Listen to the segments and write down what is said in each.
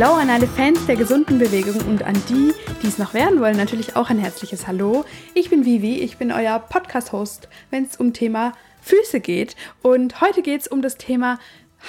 Hallo an alle Fans der gesunden Bewegung und an die, die es noch werden wollen, natürlich auch ein herzliches Hallo. Ich bin Vivi, ich bin euer Podcast-Host, wenn es um Thema Füße geht. Und heute geht es um das Thema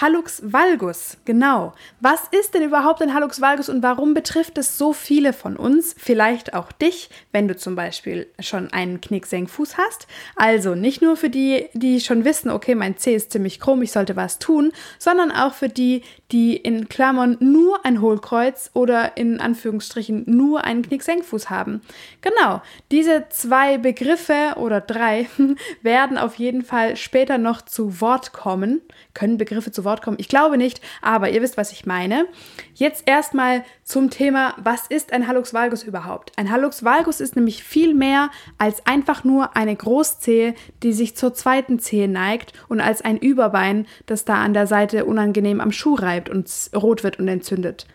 Hallux valgus, genau. Was ist denn überhaupt ein Hallux valgus und warum betrifft es so viele von uns? Vielleicht auch dich, wenn du zum Beispiel schon einen Knicksenkfuß hast. Also nicht nur für die, die schon wissen, okay, mein Zeh ist ziemlich krumm, ich sollte was tun, sondern auch für die, die in Klammern nur ein Hohlkreuz oder in Anführungsstrichen nur einen Knicksenkfuß haben. Genau, diese zwei Begriffe oder drei werden auf jeden Fall später noch zu Wort kommen. Können Begriffe zu Wort kommen? Ich glaube nicht, aber ihr wisst, was ich meine. Jetzt erstmal zum Thema, was ist ein Hallux valgus überhaupt? Ein Hallux valgus ist nämlich viel mehr als einfach nur eine Großzehe, die sich zur zweiten Zehe neigt und als ein Überbein, das da an der Seite unangenehm am Schuh reibt und rot wird und entzündet.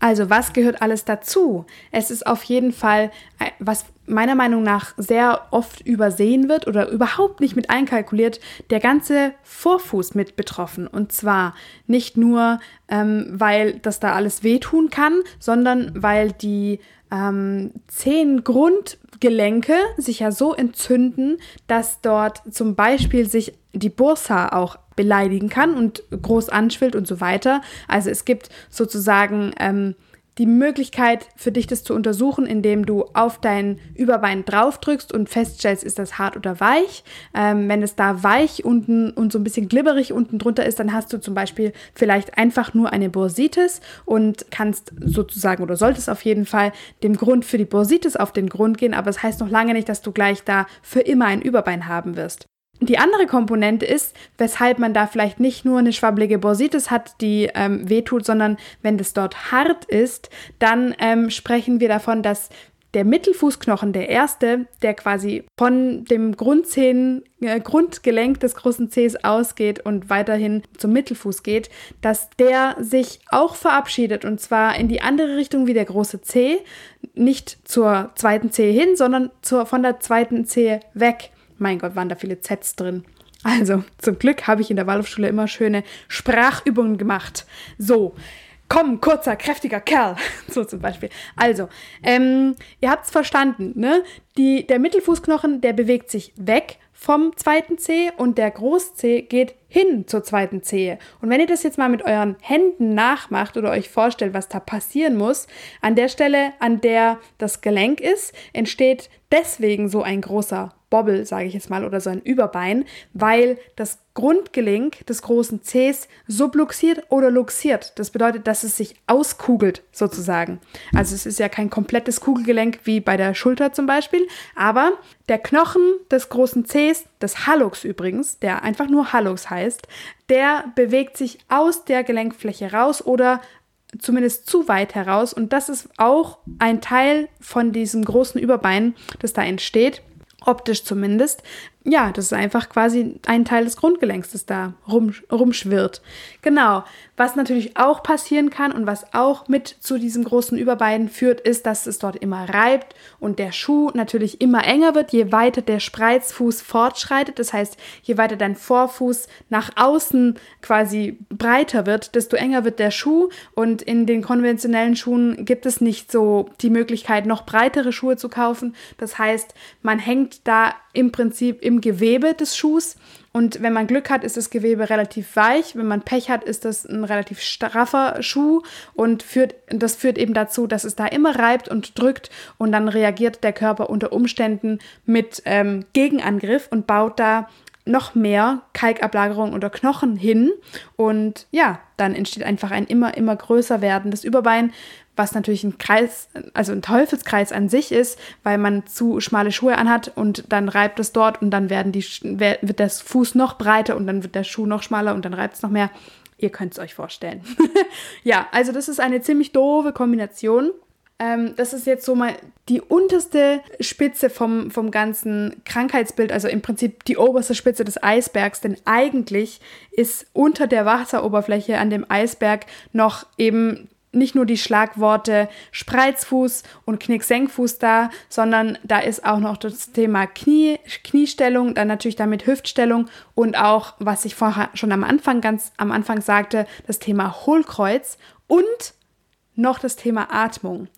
Also was gehört alles dazu? Es ist auf jeden Fall, äh, was meiner Meinung nach sehr oft übersehen wird oder überhaupt nicht mit einkalkuliert, der ganze Vorfuß mit betroffen. Und zwar nicht nur, ähm, weil das da alles wehtun kann, sondern weil die ähm, zehn Grundgelenke sich ja so entzünden, dass dort zum Beispiel sich die Bursa auch beleidigen kann und groß anschwillt und so weiter. Also es gibt sozusagen ähm, die Möglichkeit für dich das zu untersuchen, indem du auf dein Überbein draufdrückst und feststellst, ist das hart oder weich. Ähm, wenn es da weich unten und so ein bisschen glibberig unten drunter ist, dann hast du zum Beispiel vielleicht einfach nur eine Bursitis und kannst sozusagen oder solltest auf jeden Fall dem Grund für die Bursitis auf den Grund gehen, aber es das heißt noch lange nicht, dass du gleich da für immer ein Überbein haben wirst. Die andere Komponente ist, weshalb man da vielleicht nicht nur eine schwabbelige Bursitis hat, die ähm, wehtut, sondern wenn das dort hart ist, dann ähm, sprechen wir davon, dass der Mittelfußknochen, der erste, der quasi von dem äh, Grundgelenk des großen Zehs ausgeht und weiterhin zum Mittelfuß geht, dass der sich auch verabschiedet und zwar in die andere Richtung wie der große Zeh, nicht zur zweiten Zehe hin, sondern zur, von der zweiten Zehe weg. Mein Gott, waren da viele Zs drin. Also, zum Glück habe ich in der Waldorfschule immer schöne Sprachübungen gemacht. So, komm, kurzer, kräftiger Kerl. so zum Beispiel. Also, ähm, ihr habt es verstanden, ne? Die, der Mittelfußknochen, der bewegt sich weg vom zweiten Zeh und der Großzeh geht hin zur zweiten Zehe. Und wenn ihr das jetzt mal mit euren Händen nachmacht oder euch vorstellt, was da passieren muss, an der Stelle, an der das Gelenk ist, entsteht deswegen so ein großer Bobbel, sage ich jetzt mal, oder so ein Überbein, weil das Grundgelenk des großen Cs subluxiert oder luxiert. Das bedeutet, dass es sich auskugelt sozusagen. Also es ist ja kein komplettes Kugelgelenk wie bei der Schulter zum Beispiel, aber der Knochen des großen Cs, des Hallux übrigens, der einfach nur Hallux heißt, der bewegt sich aus der Gelenkfläche raus oder zumindest zu weit heraus. Und das ist auch ein Teil von diesem großen Überbein, das da entsteht optisch zumindest, ja, das ist einfach quasi ein Teil des Grundgelenks, das da rum, rumschwirrt. Genau. Was natürlich auch passieren kann und was auch mit zu diesem großen Überbein führt, ist, dass es dort immer reibt und der Schuh natürlich immer enger wird, je weiter der Spreizfuß fortschreitet. Das heißt, je weiter dein Vorfuß nach außen quasi breiter wird, desto enger wird der Schuh. Und in den konventionellen Schuhen gibt es nicht so die Möglichkeit, noch breitere Schuhe zu kaufen. Das heißt, man hängt da im Prinzip im Gewebe des Schuhs. Und wenn man Glück hat, ist das Gewebe relativ weich. Wenn man Pech hat, ist das ein relativ straffer Schuh und führt, das führt eben dazu, dass es da immer reibt und drückt und dann reagiert der Körper unter Umständen mit ähm, Gegenangriff und baut da noch mehr Kalkablagerung unter Knochen hin. Und ja, dann entsteht einfach ein immer, immer größer werdendes Überbein, was natürlich ein Kreis, also ein Teufelskreis an sich ist, weil man zu schmale Schuhe anhat und dann reibt es dort und dann werden die, wird das Fuß noch breiter und dann wird der Schuh noch schmaler und dann reibt es noch mehr. Ihr könnt es euch vorstellen. ja, also das ist eine ziemlich doofe Kombination. Ähm, das ist jetzt so mal die unterste Spitze vom, vom ganzen Krankheitsbild, also im Prinzip die oberste Spitze des Eisbergs, denn eigentlich ist unter der Wasseroberfläche an dem Eisberg noch eben nicht nur die Schlagworte Spreizfuß und Knicksenkfuß da, sondern da ist auch noch das Thema Knie, Kniestellung, dann natürlich damit Hüftstellung und auch, was ich vorher schon am Anfang ganz am Anfang sagte, das Thema Hohlkreuz und noch das Thema Atmung.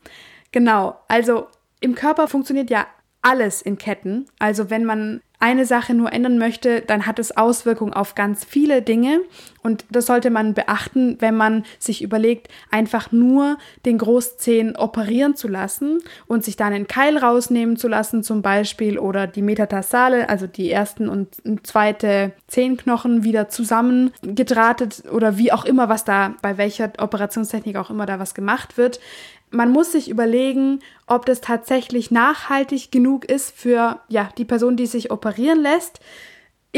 Genau, also im Körper funktioniert ja alles in Ketten. Also wenn man eine Sache nur ändern möchte, dann hat es Auswirkungen auf ganz viele Dinge. Und das sollte man beachten, wenn man sich überlegt, einfach nur den Großzehen operieren zu lassen und sich dann einen Keil rausnehmen zu lassen, zum Beispiel, oder die Metatarsale, also die ersten und zweite Zehenknochen wieder zusammengedrahtet oder wie auch immer, was da bei welcher Operationstechnik auch immer da was gemacht wird man muss sich überlegen, ob das tatsächlich nachhaltig genug ist für ja, die Person, die sich operieren lässt.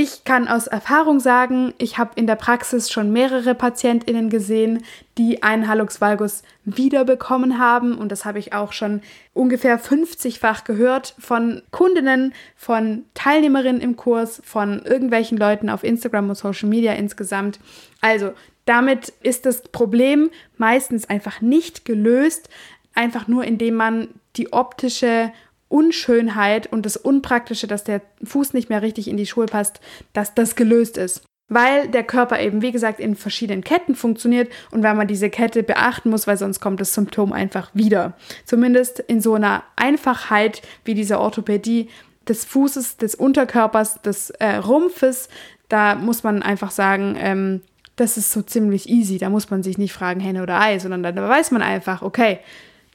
Ich kann aus Erfahrung sagen, ich habe in der Praxis schon mehrere PatientInnen gesehen, die einen Hallux valgus wiederbekommen haben. Und das habe ich auch schon ungefähr 50-fach gehört von Kundinnen, von Teilnehmerinnen im Kurs, von irgendwelchen Leuten auf Instagram und Social Media insgesamt. Also damit ist das Problem meistens einfach nicht gelöst, einfach nur indem man die optische Unschönheit und das Unpraktische, dass der Fuß nicht mehr richtig in die Schuhe passt, dass das gelöst ist. Weil der Körper eben, wie gesagt, in verschiedenen Ketten funktioniert und weil man diese Kette beachten muss, weil sonst kommt das Symptom einfach wieder. Zumindest in so einer Einfachheit wie dieser Orthopädie des Fußes, des Unterkörpers, des äh, Rumpfes, da muss man einfach sagen, ähm, das ist so ziemlich easy. Da muss man sich nicht fragen, Henne oder Ei, sondern dann weiß man einfach, okay,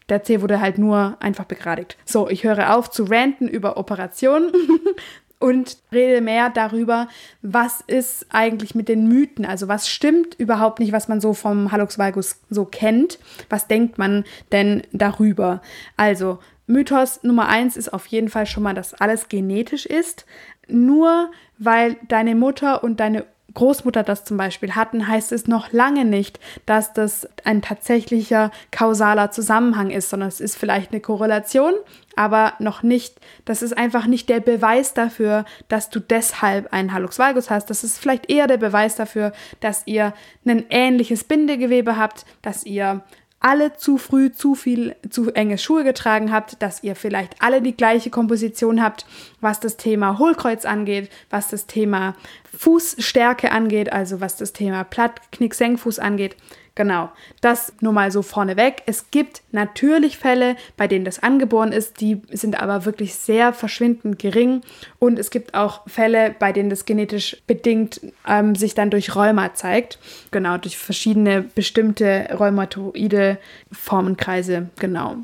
der Zeh wurde halt nur einfach begradigt. So, ich höre auf zu ranten über Operationen und rede mehr darüber, was ist eigentlich mit den Mythen, also was stimmt überhaupt nicht, was man so vom Hallux valgus so kennt, was denkt man denn darüber? Also, Mythos Nummer eins ist auf jeden Fall schon mal, dass alles genetisch ist. Nur weil deine Mutter und deine Großmutter das zum Beispiel hatten, heißt es noch lange nicht, dass das ein tatsächlicher kausaler Zusammenhang ist, sondern es ist vielleicht eine Korrelation, aber noch nicht, das ist einfach nicht der Beweis dafür, dass du deshalb einen Hallux valgus hast. Das ist vielleicht eher der Beweis dafür, dass ihr ein ähnliches Bindegewebe habt, dass ihr alle zu früh zu viel, zu enge Schuhe getragen habt, dass ihr vielleicht alle die gleiche Komposition habt, was das Thema Hohlkreuz angeht, was das Thema Fußstärke angeht, also was das Thema Platt, Knick, Senkfuß angeht. Genau, das nur mal so vorneweg. Es gibt natürlich Fälle, bei denen das angeboren ist, die sind aber wirklich sehr verschwindend gering. Und es gibt auch Fälle, bei denen das genetisch bedingt ähm, sich dann durch Rheuma zeigt. Genau, durch verschiedene bestimmte rheumatoide Formenkreise. Genau.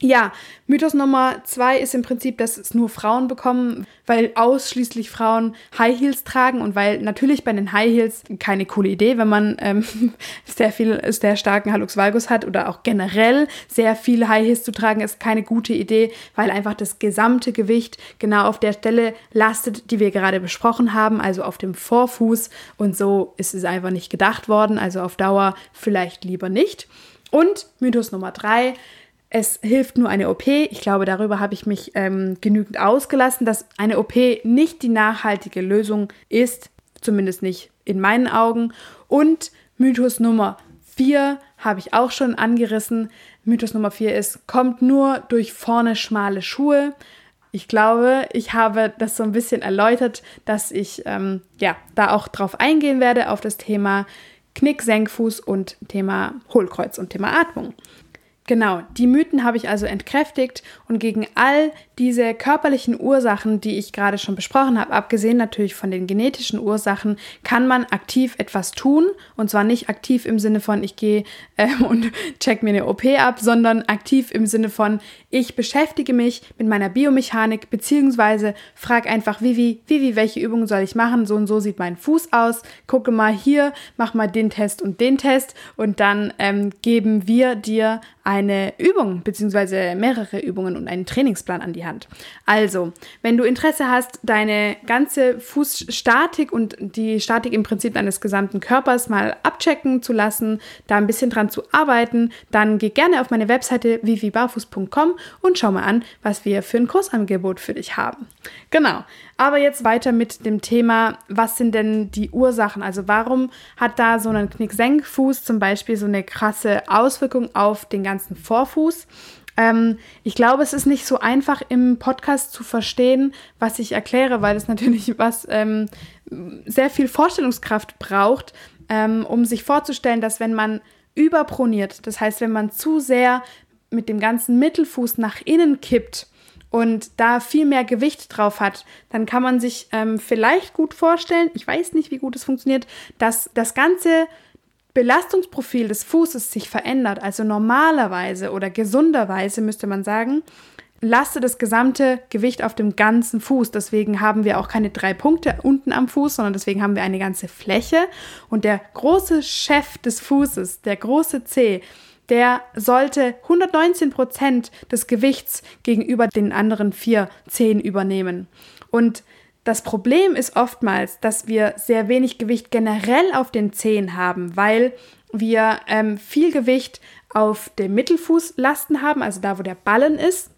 Ja, Mythos Nummer zwei ist im Prinzip, dass es nur Frauen bekommen, weil ausschließlich Frauen High Heels tragen und weil natürlich bei den High Heels keine coole Idee, wenn man ähm, sehr viel, sehr starken Hallux valgus hat oder auch generell sehr viel High Heels zu tragen, ist keine gute Idee, weil einfach das gesamte Gewicht genau auf der Stelle lastet, die wir gerade besprochen haben, also auf dem Vorfuß und so ist es einfach nicht gedacht worden, also auf Dauer vielleicht lieber nicht. Und Mythos Nummer drei, es hilft nur eine OP. Ich glaube, darüber habe ich mich ähm, genügend ausgelassen, dass eine OP nicht die nachhaltige Lösung ist, zumindest nicht in meinen Augen. Und Mythos Nummer 4 habe ich auch schon angerissen. Mythos Nummer 4 ist, kommt nur durch vorne schmale Schuhe. Ich glaube, ich habe das so ein bisschen erläutert, dass ich ähm, ja da auch drauf eingehen werde auf das Thema Knick, Senkfuß und Thema Hohlkreuz und Thema Atmung. Genau, die Mythen habe ich also entkräftigt und gegen all diese körperlichen Ursachen, die ich gerade schon besprochen habe, abgesehen natürlich von den genetischen Ursachen, kann man aktiv etwas tun. Und zwar nicht aktiv im Sinne von, ich gehe äh, und check mir eine OP ab, sondern aktiv im Sinne von, ich beschäftige mich mit meiner Biomechanik, beziehungsweise frage einfach, Vivi, Vivi, welche Übungen soll ich machen? So und so sieht mein Fuß aus. Gucke mal hier, mach mal den Test und den Test. Und dann ähm, geben wir dir eine Übung beziehungsweise mehrere Übungen und einen Trainingsplan an die Hand. Also, wenn du Interesse hast, deine ganze Fußstatik und die Statik im Prinzip deines gesamten Körpers mal abchecken zu lassen, da ein bisschen dran zu arbeiten, dann geh gerne auf meine Webseite vivibarfuß.com und schau mal an, was wir für ein Kursangebot für dich haben. Genau. Aber jetzt weiter mit dem Thema, was sind denn die Ursachen? Also warum hat da so ein Knicksenkfuß zum Beispiel so eine krasse Auswirkung auf den ganzen Vorfuß? Ähm, ich glaube, es ist nicht so einfach im Podcast zu verstehen, was ich erkläre, weil es natürlich was ähm, sehr viel Vorstellungskraft braucht, ähm, um sich vorzustellen, dass wenn man überproniert. Das heißt, wenn man zu sehr mit dem ganzen Mittelfuß nach innen kippt und da viel mehr Gewicht drauf hat, dann kann man sich ähm, vielleicht gut vorstellen, ich weiß nicht, wie gut es funktioniert, dass das ganze Belastungsprofil des Fußes sich verändert. Also normalerweise oder gesunderweise müsste man sagen, laste das gesamte Gewicht auf dem ganzen Fuß. Deswegen haben wir auch keine drei Punkte unten am Fuß, sondern deswegen haben wir eine ganze Fläche. Und der große Chef des Fußes, der große C, der sollte 119 Prozent des Gewichts gegenüber den anderen vier Zehen übernehmen. Und das Problem ist oftmals, dass wir sehr wenig Gewicht generell auf den Zehen haben, weil wir ähm, viel Gewicht auf dem Mittelfußlasten haben, also da, wo der Ballen ist.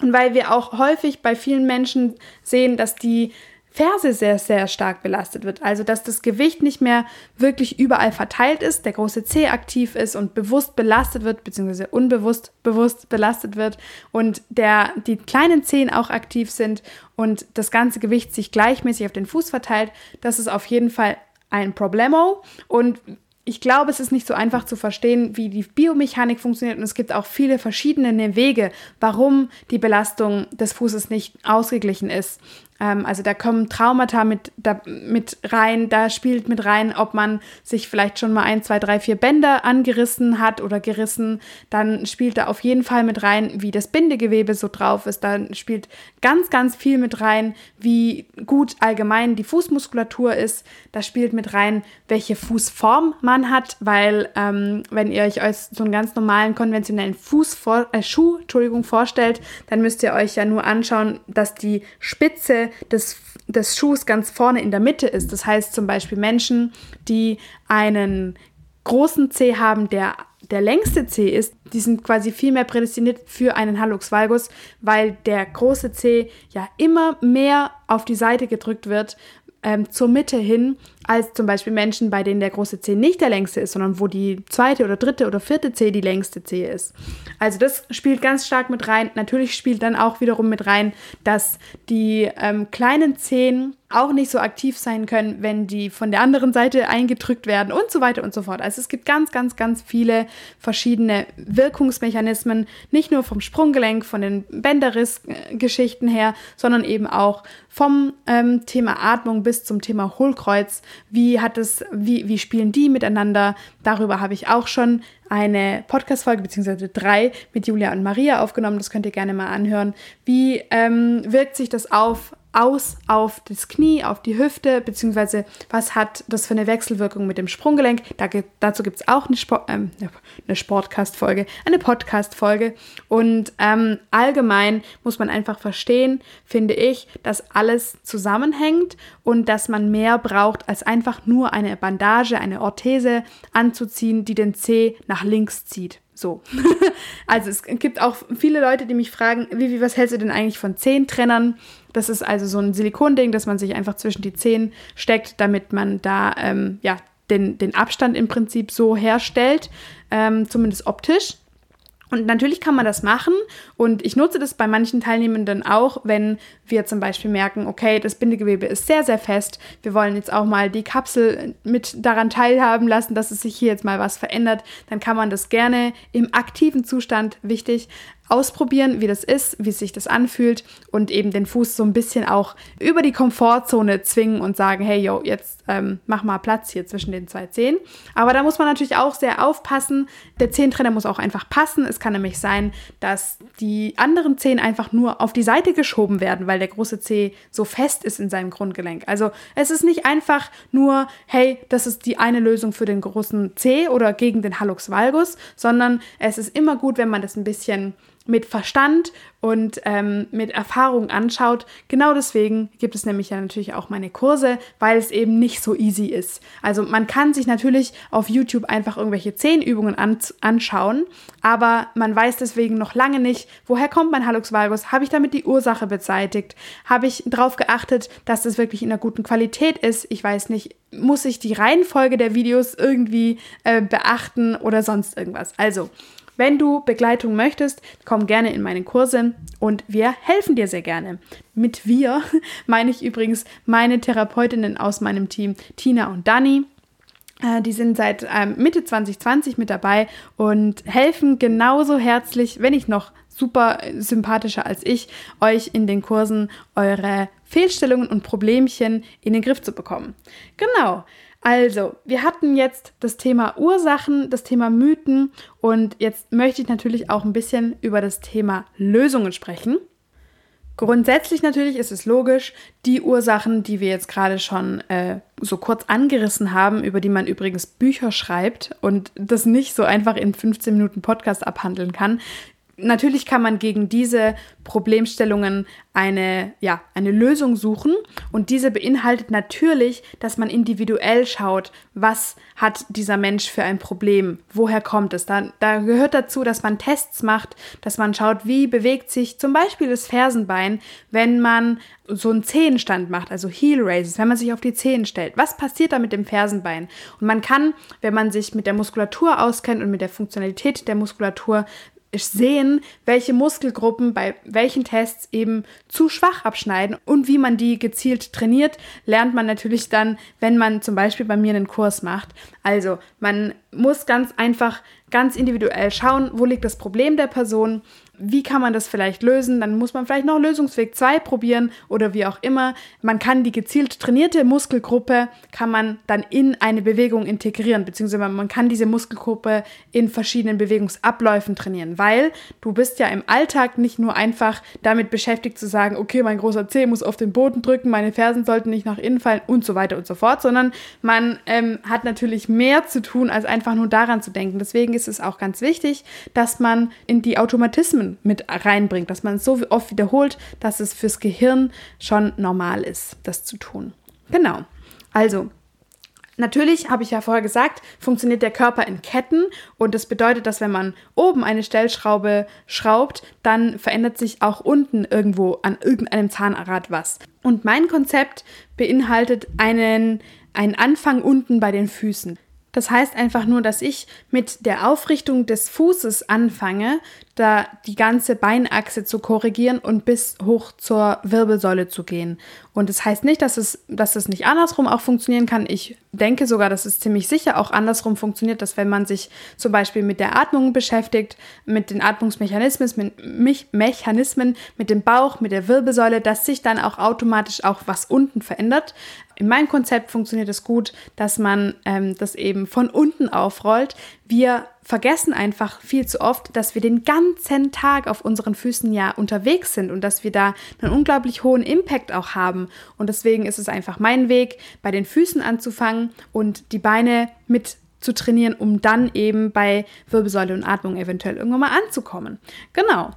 Und weil wir auch häufig bei vielen Menschen sehen, dass die Ferse sehr, sehr stark belastet wird. Also, dass das Gewicht nicht mehr wirklich überall verteilt ist, der große C aktiv ist und bewusst belastet wird, beziehungsweise unbewusst bewusst belastet wird und der, die kleinen Zehen auch aktiv sind und das ganze Gewicht sich gleichmäßig auf den Fuß verteilt. Das ist auf jeden Fall ein Problemo. Und ich glaube, es ist nicht so einfach zu verstehen, wie die Biomechanik funktioniert und es gibt auch viele verschiedene Wege, warum die Belastung des Fußes nicht ausgeglichen ist. Ähm, also da kommen Traumata mit, da, mit rein, da spielt mit rein, ob man sich vielleicht schon mal ein, zwei, drei, vier Bänder angerissen hat oder gerissen. Dann spielt da auf jeden Fall mit rein, wie das Bindegewebe so drauf ist. Dann spielt ganz, ganz viel mit rein, wie gut allgemein die Fußmuskulatur ist. Da spielt mit rein, welche Fußform man hat, weil ähm, wenn ihr euch so einen ganz normalen konventionellen Fuß äh, Schuh, Entschuldigung, vorstellt, dann müsst ihr euch ja nur anschauen, dass die Spitze des, des Schuhs ganz vorne in der Mitte ist. Das heißt zum Beispiel Menschen, die einen großen Zeh haben, der der längste Zeh ist, die sind quasi viel mehr prädestiniert für einen Hallux valgus, weil der große Zeh ja immer mehr auf die Seite gedrückt wird, ähm, zur Mitte hin, als zum Beispiel Menschen, bei denen der große Zeh nicht der längste ist, sondern wo die zweite oder dritte oder vierte Zeh die längste Zeh ist. Also das spielt ganz stark mit rein. Natürlich spielt dann auch wiederum mit rein, dass die ähm, kleinen Zehen auch nicht so aktiv sein können, wenn die von der anderen Seite eingedrückt werden und so weiter und so fort. Also es gibt ganz, ganz, ganz viele verschiedene Wirkungsmechanismen, nicht nur vom Sprunggelenk, von den Bänderriss-Geschichten her, sondern eben auch vom ähm, Thema Atmung bis zum Thema Hohlkreuz, wie hat es, wie, wie spielen die miteinander? Darüber habe ich auch schon eine Podcast-Folge, beziehungsweise drei mit Julia und Maria aufgenommen. Das könnt ihr gerne mal anhören. Wie ähm, wirkt sich das auf aus auf das Knie, auf die Hüfte, beziehungsweise was hat das für eine Wechselwirkung mit dem Sprunggelenk. Da, dazu gibt es auch eine, Sport, ähm, eine Sportcast-Folge, eine Podcast-Folge. Und ähm, allgemein muss man einfach verstehen, finde ich, dass alles zusammenhängt und dass man mehr braucht, als einfach nur eine Bandage, eine Orthese anzuziehen, die den C nach links zieht. So. also es gibt auch viele Leute, die mich fragen, Vivi, was hältst du denn eigentlich von Zehentrennern? Das ist also so ein Silikonding, das man sich einfach zwischen die Zehen steckt, damit man da ähm, ja, den, den Abstand im Prinzip so herstellt, ähm, zumindest optisch. Und natürlich kann man das machen und ich nutze das bei manchen Teilnehmenden auch, wenn wir zum Beispiel merken, okay, das Bindegewebe ist sehr, sehr fest. Wir wollen jetzt auch mal die Kapsel mit daran teilhaben lassen, dass es sich hier jetzt mal was verändert. Dann kann man das gerne im aktiven Zustand, wichtig, ausprobieren, wie das ist, wie sich das anfühlt und eben den Fuß so ein bisschen auch über die Komfortzone zwingen und sagen, hey, yo, jetzt ähm, mach mal Platz hier zwischen den zwei Zehen. Aber da muss man natürlich auch sehr aufpassen. Der Zehentrenner muss auch einfach passen. Es kann nämlich sein, dass die anderen Zehen einfach nur auf die Seite geschoben werden, weil der große Zeh so fest ist in seinem Grundgelenk. Also es ist nicht einfach nur, hey, das ist die eine Lösung für den großen Zeh oder gegen den Hallux valgus, sondern es ist immer gut, wenn man das ein bisschen mit Verstand und ähm, mit Erfahrung anschaut. Genau deswegen gibt es nämlich ja natürlich auch meine Kurse, weil es eben nicht so easy ist. Also man kann sich natürlich auf YouTube einfach irgendwelche Zehnübungen an anschauen, aber man weiß deswegen noch lange nicht, woher kommt mein Hallux valgus? Habe ich damit die Ursache beseitigt? Habe ich darauf geachtet, dass das wirklich in einer guten Qualität ist? Ich weiß nicht, muss ich die Reihenfolge der Videos irgendwie äh, beachten oder sonst irgendwas? Also, wenn du Begleitung möchtest, komm gerne in meine Kurse und wir helfen dir sehr gerne. Mit wir meine ich übrigens meine Therapeutinnen aus meinem Team, Tina und Dani. Äh, die sind seit ähm, Mitte 2020 mit dabei und helfen genauso herzlich, wenn nicht noch super sympathischer als ich, euch in den Kursen eure Fehlstellungen und Problemchen in den Griff zu bekommen. Genau. Also, wir hatten jetzt das Thema Ursachen, das Thema Mythen und jetzt möchte ich natürlich auch ein bisschen über das Thema Lösungen sprechen. Grundsätzlich natürlich ist es logisch, die Ursachen, die wir jetzt gerade schon äh, so kurz angerissen haben, über die man übrigens Bücher schreibt und das nicht so einfach in 15 Minuten Podcast abhandeln kann, natürlich kann man gegen diese Problemstellungen eine, ja, eine Lösung suchen und diese beinhaltet natürlich, dass man individuell schaut, was hat dieser Mensch für ein Problem, woher kommt es. Da, da gehört dazu, dass man Tests macht, dass man schaut, wie bewegt sich zum Beispiel das Fersenbein, wenn man so einen Zehenstand macht, also Heel Raises, wenn man sich auf die Zehen stellt. Was passiert da mit dem Fersenbein? Und man kann, wenn man sich mit der Muskulatur auskennt und mit der Funktionalität der Muskulatur, sehen, welche Muskelgruppen bei welchen Tests eben zu schwach abschneiden und wie man die gezielt trainiert, lernt man natürlich dann, wenn man zum Beispiel bei mir einen Kurs macht. Also man muss ganz einfach ganz individuell schauen, wo liegt das Problem der Person wie kann man das vielleicht lösen? Dann muss man vielleicht noch Lösungsweg 2 probieren oder wie auch immer. Man kann die gezielt trainierte Muskelgruppe, kann man dann in eine Bewegung integrieren, beziehungsweise man kann diese Muskelgruppe in verschiedenen Bewegungsabläufen trainieren, weil du bist ja im Alltag nicht nur einfach damit beschäftigt zu sagen, okay, mein großer Zeh muss auf den Boden drücken, meine Fersen sollten nicht nach innen fallen und so weiter und so fort, sondern man ähm, hat natürlich mehr zu tun, als einfach nur daran zu denken. Deswegen ist es auch ganz wichtig, dass man in die Automatismen mit reinbringt, dass man es so oft wiederholt, dass es fürs Gehirn schon normal ist, das zu tun. Genau. Also, Natürlich, habe ich ja vorher gesagt, funktioniert der Körper in Ketten und das bedeutet, dass wenn man oben eine Stellschraube schraubt, dann verändert sich auch unten irgendwo an irgendeinem Zahnrad was. Und mein Konzept beinhaltet einen, einen Anfang unten bei den Füßen. Das heißt einfach nur, dass ich mit der Aufrichtung des Fußes anfange, da die ganze Beinachse zu korrigieren und bis hoch zur Wirbelsäule zu gehen. Und das heißt nicht, dass es, dass es nicht andersrum auch funktionieren kann. Ich denke sogar, dass es ziemlich sicher auch andersrum funktioniert, dass wenn man sich zum Beispiel mit der Atmung beschäftigt, mit den Atmungsmechanismen, mit Mechanismen, mit dem Bauch, mit der Wirbelsäule, dass sich dann auch automatisch auch was unten verändert. In meinem Konzept funktioniert es gut, dass man ähm, das eben von unten aufrollt. Wir vergessen einfach viel zu oft, dass wir den ganzen Tag auf unseren Füßen ja unterwegs sind und dass wir da einen unglaublich hohen Impact auch haben. Und deswegen ist es einfach mein Weg, bei den Füßen anzufangen und die Beine mit zu trainieren, um dann eben bei Wirbelsäule und Atmung eventuell irgendwann mal anzukommen. Genau.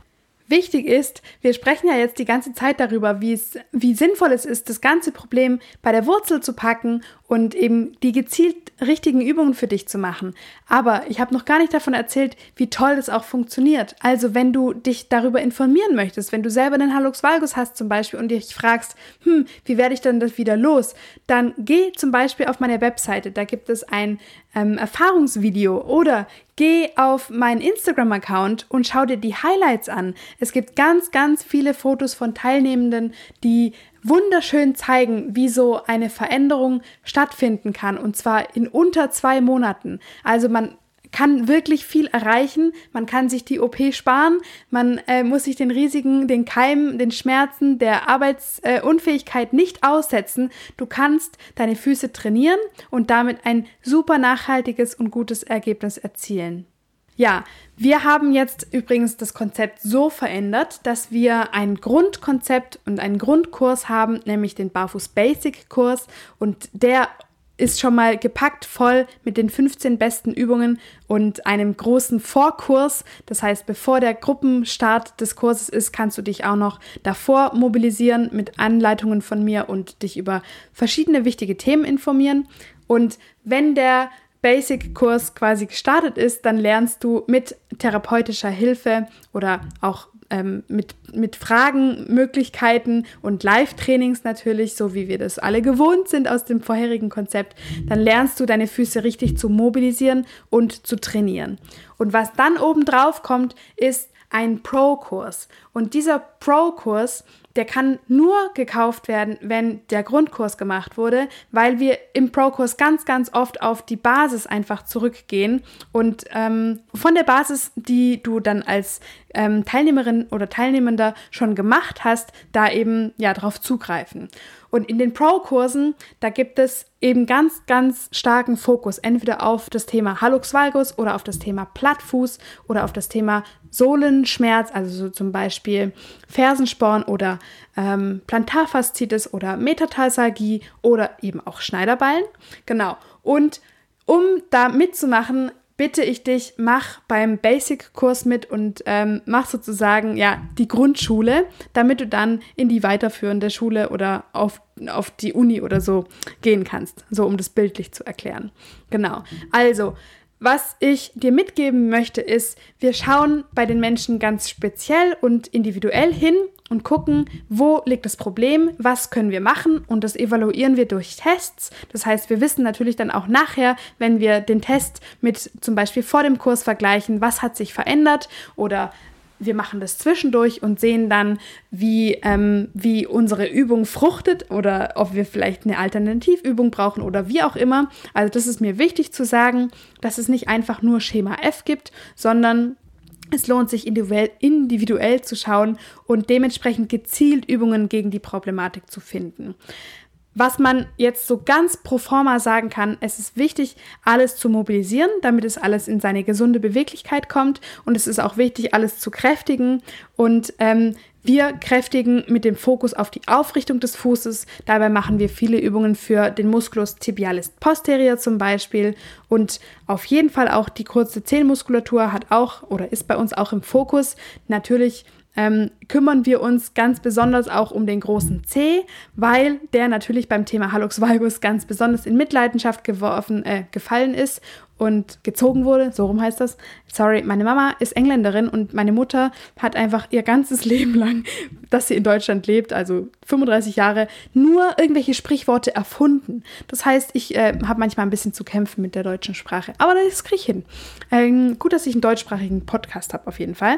Wichtig ist, wir sprechen ja jetzt die ganze Zeit darüber, wie sinnvoll es ist, das ganze Problem bei der Wurzel zu packen und eben die gezielt richtigen Übungen für dich zu machen. Aber ich habe noch gar nicht davon erzählt, wie toll das auch funktioniert. Also wenn du dich darüber informieren möchtest, wenn du selber einen Hallux Valgus hast zum Beispiel und dich fragst, hm, wie werde ich denn das wieder los, dann geh zum Beispiel auf meine Webseite, da gibt es ein ähm, Erfahrungsvideo oder geh auf meinen Instagram-Account und schau dir die Highlights an. Es gibt ganz, ganz viele Fotos von Teilnehmenden, die wunderschön zeigen, wie so eine Veränderung stattfinden kann und zwar in unter zwei Monaten. Also man kann wirklich viel erreichen. Man kann sich die OP sparen. Man äh, muss sich den Risiken, den Keimen, den Schmerzen, der Arbeitsunfähigkeit äh, nicht aussetzen. Du kannst deine Füße trainieren und damit ein super nachhaltiges und gutes Ergebnis erzielen. Ja, wir haben jetzt übrigens das Konzept so verändert, dass wir ein Grundkonzept und einen Grundkurs haben, nämlich den Barfuß Basic Kurs und der ist schon mal gepackt voll mit den 15 besten Übungen und einem großen Vorkurs. Das heißt, bevor der Gruppenstart des Kurses ist, kannst du dich auch noch davor mobilisieren mit Anleitungen von mir und dich über verschiedene wichtige Themen informieren. Und wenn der Basic-Kurs quasi gestartet ist, dann lernst du mit therapeutischer Hilfe oder auch ähm, mit, mit Fragen, Möglichkeiten und Live-Trainings natürlich, so wie wir das alle gewohnt sind aus dem vorherigen Konzept, dann lernst du deine Füße richtig zu mobilisieren und zu trainieren. Und was dann obendrauf kommt, ist ein Pro-Kurs. Und dieser Pro-Kurs der kann nur gekauft werden, wenn der Grundkurs gemacht wurde, weil wir im Pro-Kurs ganz, ganz oft auf die Basis einfach zurückgehen und ähm, von der Basis, die du dann als ähm, Teilnehmerin oder Teilnehmender schon gemacht hast, da eben ja drauf zugreifen. Und in den Pro-Kursen, da gibt es eben ganz, ganz starken Fokus entweder auf das Thema Hallux valgus oder auf das Thema Plattfuß oder auf das Thema Sohlenschmerz, also so zum Beispiel Fersensporn oder ähm, Plantarfaszitis oder Metatarsalgie oder eben auch Schneiderballen. Genau. Und um da mitzumachen, bitte ich dich, mach beim Basic-Kurs mit und ähm, mach sozusagen ja die Grundschule, damit du dann in die weiterführende Schule oder auf, auf die Uni oder so gehen kannst. So, um das bildlich zu erklären. Genau. Also, was ich dir mitgeben möchte, ist, wir schauen bei den Menschen ganz speziell und individuell hin und gucken, wo liegt das Problem, was können wir machen und das evaluieren wir durch Tests. Das heißt, wir wissen natürlich dann auch nachher, wenn wir den Test mit zum Beispiel vor dem Kurs vergleichen, was hat sich verändert oder wir machen das zwischendurch und sehen dann, wie, ähm, wie unsere Übung fruchtet oder ob wir vielleicht eine Alternativübung brauchen oder wie auch immer. Also das ist mir wichtig zu sagen, dass es nicht einfach nur Schema F gibt, sondern es lohnt sich individuell, individuell zu schauen und dementsprechend gezielt Übungen gegen die Problematik zu finden. Was man jetzt so ganz pro forma sagen kann, es ist wichtig, alles zu mobilisieren, damit es alles in seine gesunde Beweglichkeit kommt. Und es ist auch wichtig, alles zu kräftigen. Und ähm, wir kräftigen mit dem Fokus auf die Aufrichtung des Fußes. Dabei machen wir viele Übungen für den Musculus tibialis posterior zum Beispiel. Und auf jeden Fall auch die kurze Zehenmuskulatur hat auch oder ist bei uns auch im Fokus. Natürlich ähm, kümmern wir uns ganz besonders auch um den großen C, weil der natürlich beim Thema Hallux valgus ganz besonders in Mitleidenschaft geworfen, äh, gefallen ist und gezogen wurde. So rum heißt das. Sorry, meine Mama ist Engländerin und meine Mutter hat einfach ihr ganzes Leben lang, dass sie in Deutschland lebt, also 35 Jahre, nur irgendwelche Sprichworte erfunden. Das heißt, ich äh, habe manchmal ein bisschen zu kämpfen mit der deutschen Sprache. Aber das kriege ich hin. Ähm, gut, dass ich einen deutschsprachigen Podcast habe, auf jeden Fall.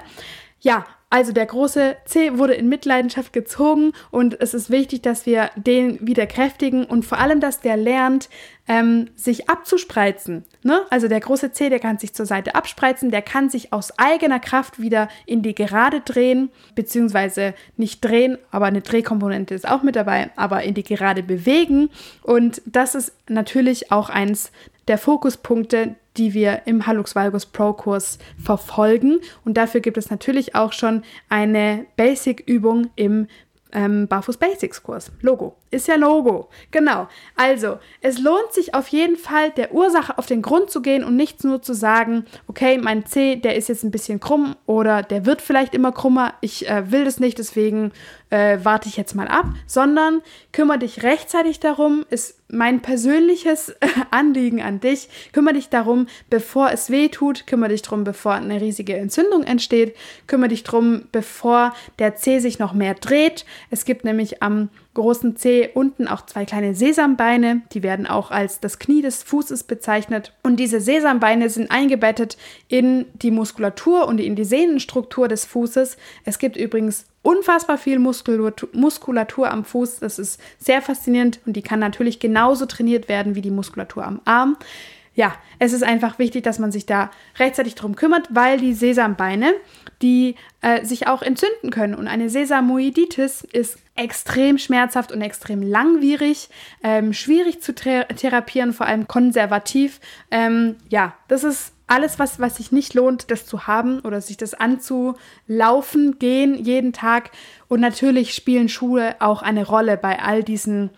Ja, also der große C wurde in Mitleidenschaft gezogen und es ist wichtig, dass wir den wieder kräftigen und vor allem, dass der lernt, ähm, sich abzuspreizen. Ne? Also der große C, der kann sich zur Seite abspreizen, der kann sich aus eigener Kraft wieder in die Gerade drehen, beziehungsweise nicht drehen, aber eine Drehkomponente ist auch mit dabei, aber in die Gerade bewegen. Und das ist natürlich auch eins der Fokuspunkte, die wir im Hallux Valgus Pro Kurs verfolgen. Und dafür gibt es natürlich auch schon eine Basic-Übung im ähm, Barfuß Basics Kurs. Logo. Ist ja Logo. Genau. Also, es lohnt sich auf jeden Fall, der Ursache auf den Grund zu gehen und nicht nur zu sagen, okay, mein C, der ist jetzt ein bisschen krumm oder der wird vielleicht immer krummer. Ich äh, will das nicht, deswegen äh, warte ich jetzt mal ab, sondern kümmere dich rechtzeitig darum, ist mein persönliches Anliegen an dich. Kümmere dich darum, bevor es weh tut, kümmere dich darum, bevor eine riesige Entzündung entsteht, kümmere dich darum, bevor der C sich noch mehr dreht. Es gibt nämlich am großen Zeh unten auch zwei kleine Sesambeine, die werden auch als das Knie des Fußes bezeichnet. Und diese Sesambeine sind eingebettet in die Muskulatur und in die Sehnenstruktur des Fußes. Es gibt übrigens unfassbar viel Muskulatur, Muskulatur am Fuß. Das ist sehr faszinierend und die kann natürlich genauso trainiert werden wie die Muskulatur am Arm ja, es ist einfach wichtig, dass man sich da rechtzeitig drum kümmert, weil die Sesambeine, die äh, sich auch entzünden können. Und eine Sesamoiditis ist extrem schmerzhaft und extrem langwierig, ähm, schwierig zu therapieren, vor allem konservativ. Ähm, ja, das ist alles, was, was sich nicht lohnt, das zu haben oder sich das anzulaufen, gehen jeden Tag. Und natürlich spielen Schuhe auch eine Rolle bei all diesen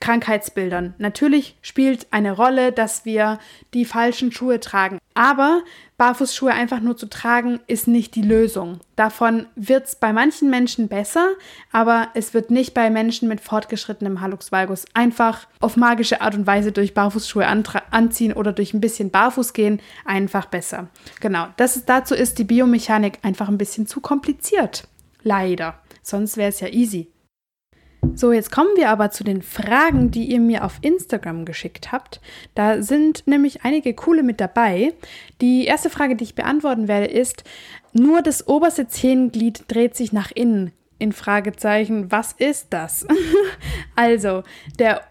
Krankheitsbildern. Natürlich spielt eine Rolle, dass wir die falschen Schuhe tragen. Aber Barfußschuhe einfach nur zu tragen, ist nicht die Lösung. Davon wird es bei manchen Menschen besser, aber es wird nicht bei Menschen mit fortgeschrittenem Hallux valgus einfach auf magische Art und Weise durch Barfußschuhe anziehen oder durch ein bisschen Barfuß gehen einfach besser. Genau, das ist, dazu ist die Biomechanik einfach ein bisschen zu kompliziert. Leider. Sonst wäre es ja easy. So, jetzt kommen wir aber zu den Fragen, die ihr mir auf Instagram geschickt habt. Da sind nämlich einige coole mit dabei. Die erste Frage, die ich beantworten werde, ist, nur das oberste Zehenglied dreht sich nach innen. in Fragezeichen, was ist das? also, der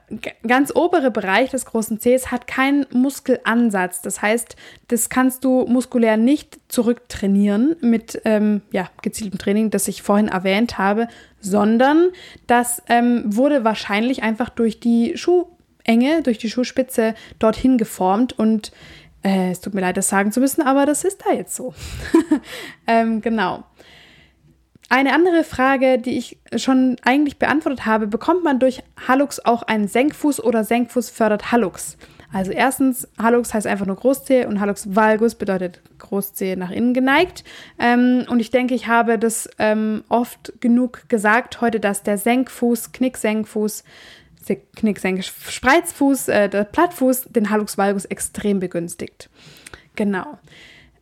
ganz obere Bereich des großen Cs hat keinen Muskelansatz. Das heißt, das kannst du muskulär nicht zurücktrainieren mit ähm, ja, gezieltem Training, das ich vorhin erwähnt habe, sondern das ähm, wurde wahrscheinlich einfach durch die Schuhenge, durch die Schuhspitze dorthin geformt und äh, es tut mir leid, das sagen zu müssen, aber das ist da jetzt so. ähm, genau. Eine andere Frage, die ich schon eigentlich beantwortet habe, bekommt man durch Hallux auch einen Senkfuß oder Senkfuß fördert Hallux? Also erstens, Hallux heißt einfach nur Großzehe und Hallux valgus bedeutet Großzehe nach innen geneigt. Ähm, und ich denke, ich habe das ähm, oft genug gesagt heute, dass der Senkfuß, Knicksenkfuß, Knicksenk, Spreizfuß, äh, der Plattfuß den Hallux valgus extrem begünstigt. Genau.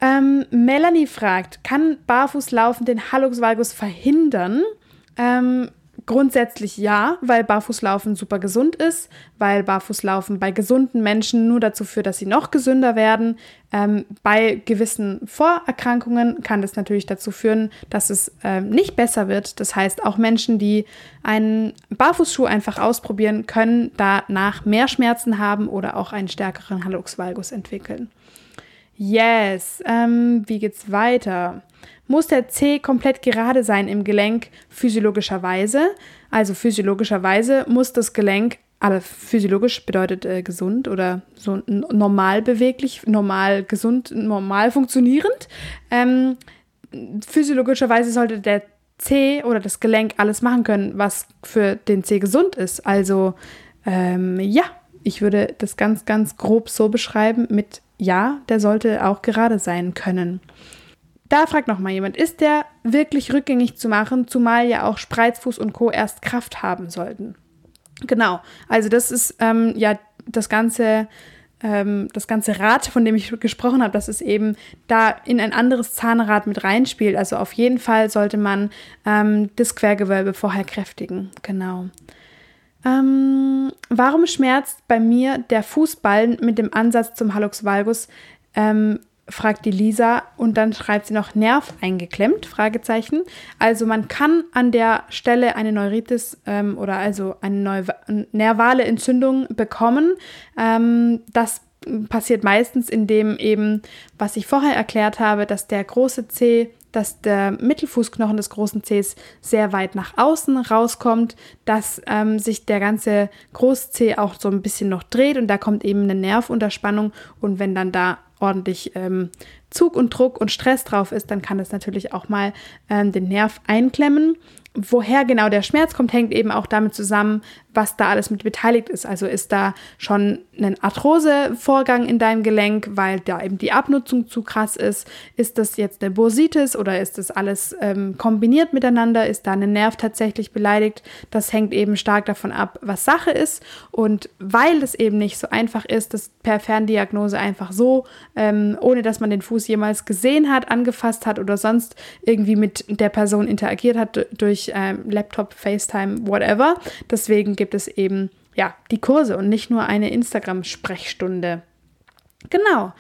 Ähm, Melanie fragt, kann Barfußlaufen den Hallux valgus verhindern? Ähm, grundsätzlich ja, weil Barfußlaufen super gesund ist, weil Barfußlaufen bei gesunden Menschen nur dazu führt, dass sie noch gesünder werden. Ähm, bei gewissen Vorerkrankungen kann das natürlich dazu führen, dass es ähm, nicht besser wird. Das heißt, auch Menschen, die einen Barfußschuh einfach ausprobieren, können danach mehr Schmerzen haben oder auch einen stärkeren Hallux valgus entwickeln. Yes. Ähm, wie geht's weiter? Muss der C komplett gerade sein im Gelenk physiologischerweise? Also physiologischerweise muss das Gelenk, aber physiologisch bedeutet äh, gesund oder so normal beweglich, normal gesund, normal funktionierend. Ähm, physiologischerweise sollte der C oder das Gelenk alles machen können, was für den C gesund ist. Also ähm, ja, ich würde das ganz, ganz grob so beschreiben mit ja, der sollte auch gerade sein können. Da fragt noch mal jemand, ist der wirklich rückgängig zu machen, zumal ja auch Spreizfuß und Co. erst Kraft haben sollten? Genau, also das ist ähm, ja das ganze, ähm, das ganze Rad, von dem ich gesprochen habe, dass es eben da in ein anderes Zahnrad mit reinspielt. Also auf jeden Fall sollte man ähm, das Quergewölbe vorher kräftigen. Genau. Ähm, warum schmerzt bei mir der Fußball mit dem Ansatz zum Hallux valgus? Ähm, fragt die Lisa und dann schreibt sie noch Nerv eingeklemmt, Fragezeichen. Also man kann an der Stelle eine Neuritis ähm, oder also eine Neu nervale Entzündung bekommen. Ähm, das passiert meistens, indem eben, was ich vorher erklärt habe, dass der große C dass der Mittelfußknochen des großen Zehs sehr weit nach außen rauskommt, dass ähm, sich der ganze Großzeh auch so ein bisschen noch dreht und da kommt eben eine Nervunterspannung und wenn dann da ordentlich ähm, Zug und Druck und Stress drauf ist, dann kann es natürlich auch mal ähm, den Nerv einklemmen. Woher genau der Schmerz kommt, hängt eben auch damit zusammen, was da alles mit beteiligt ist. Also ist da schon ein Arthrosevorgang in deinem Gelenk, weil da eben die Abnutzung zu krass ist? Ist das jetzt eine Bursitis oder ist das alles ähm, kombiniert miteinander? Ist da ein Nerv tatsächlich beleidigt? Das hängt eben stark davon ab, was Sache ist. Und weil es eben nicht so einfach ist, das per Ferndiagnose einfach so, ähm, ohne dass man den Fuß jemals gesehen hat, angefasst hat oder sonst irgendwie mit der Person interagiert hat durch ähm, Laptop, FaceTime, whatever. Deswegen gibt es eben ja die Kurse und nicht nur eine Instagram-Sprechstunde. Genau.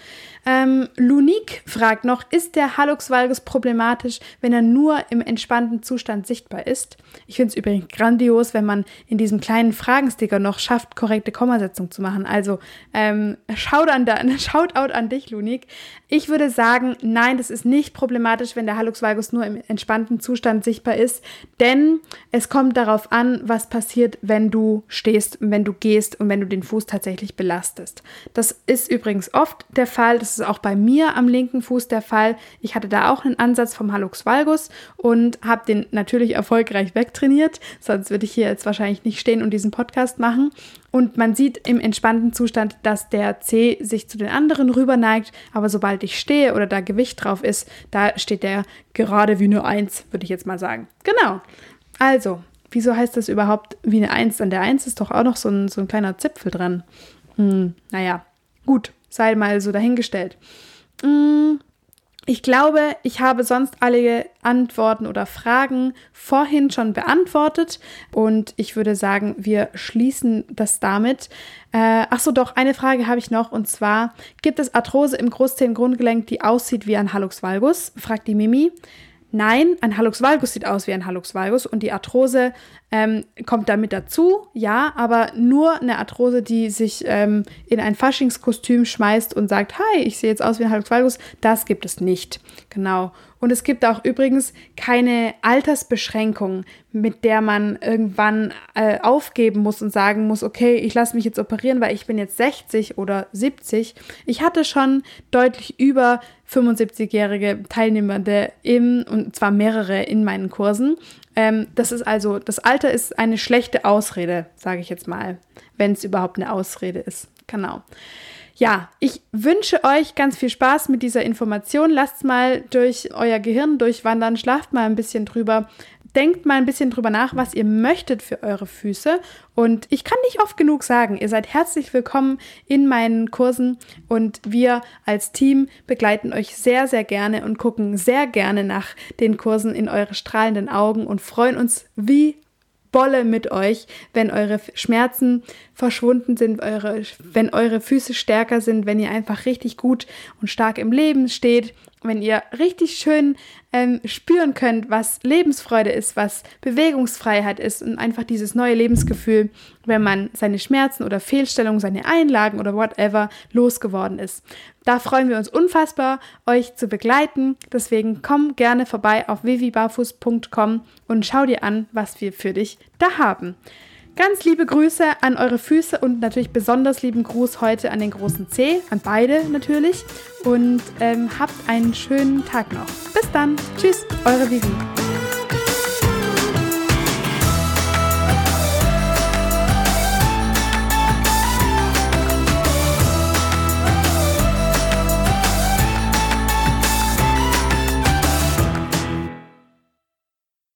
Ähm, Lunique fragt noch, ist der Hallux valgus problematisch, wenn er nur im entspannten Zustand sichtbar ist? Ich finde es übrigens grandios, wenn man in diesem kleinen Fragensticker noch schafft, korrekte Kommasetzung zu machen. Also ähm, Shoutout an dich, Lunique. Ich würde sagen, nein, das ist nicht problematisch, wenn der Hallux valgus nur im entspannten Zustand sichtbar ist, denn es kommt darauf an, was passiert, wenn du stehst, wenn du gehst und wenn du den Fuß tatsächlich belastest. Das ist übrigens oft der Fall. Das ist auch bei mir am linken Fuß der Fall. Ich hatte da auch einen Ansatz vom Hallux valgus und habe den natürlich erfolgreich wegtrainiert. Sonst würde ich hier jetzt wahrscheinlich nicht stehen und diesen Podcast machen. Und man sieht im entspannten Zustand, dass der C sich zu den anderen rüber neigt. Aber sobald ich stehe oder da Gewicht drauf ist, da steht der gerade wie eine Eins, würde ich jetzt mal sagen. Genau. Also, wieso heißt das überhaupt wie eine Eins? An der Eins ist doch auch noch so ein, so ein kleiner Zipfel dran. Hm, naja, gut sei mal so dahingestellt. Mm, ich glaube, ich habe sonst alle Antworten oder Fragen vorhin schon beantwortet und ich würde sagen, wir schließen das damit. Äh, ach doch, eine Frage habe ich noch und zwar, gibt es Arthrose im Großzehengrundgelenk, die aussieht wie ein Hallux valgus? fragt die Mimi. Nein, ein Hallux valgus sieht aus wie ein Hallux valgus und die Arthrose ähm, kommt damit dazu, ja, aber nur eine Arthrose, die sich ähm, in ein Faschingskostüm schmeißt und sagt, hi, ich sehe jetzt aus wie ein Hallux valgus, das gibt es nicht. Genau. Und es gibt auch übrigens keine Altersbeschränkung, mit der man irgendwann äh, aufgeben muss und sagen muss, okay, ich lasse mich jetzt operieren, weil ich bin jetzt 60 oder 70. Ich hatte schon deutlich über 75-jährige Teilnehmende im, und zwar mehrere in meinen Kursen. Ähm, das ist also, das Alter ist eine schlechte Ausrede, sage ich jetzt mal, wenn es überhaupt eine Ausrede ist. Genau. Ja, ich wünsche euch ganz viel Spaß mit dieser Information. Lasst mal durch euer Gehirn durchwandern, schlaft mal ein bisschen drüber, denkt mal ein bisschen drüber nach, was ihr möchtet für eure Füße. Und ich kann nicht oft genug sagen, ihr seid herzlich willkommen in meinen Kursen und wir als Team begleiten euch sehr, sehr gerne und gucken sehr gerne nach den Kursen in eure strahlenden Augen und freuen uns wie Bolle mit euch, wenn eure Schmerzen verschwunden sind, eure, wenn eure Füße stärker sind, wenn ihr einfach richtig gut und stark im Leben steht, wenn ihr richtig schön ähm, spüren könnt, was Lebensfreude ist, was Bewegungsfreiheit ist und einfach dieses neue Lebensgefühl, wenn man seine Schmerzen oder Fehlstellungen, seine Einlagen oder whatever losgeworden ist. Da freuen wir uns unfassbar, euch zu begleiten. Deswegen komm gerne vorbei auf vivibarfuß.com und schau dir an, was wir für dich da haben. Ganz liebe Grüße an eure Füße und natürlich besonders lieben Gruß heute an den großen C, an beide natürlich. Und ähm, habt einen schönen Tag noch. Bis dann. Tschüss, eure Vivi.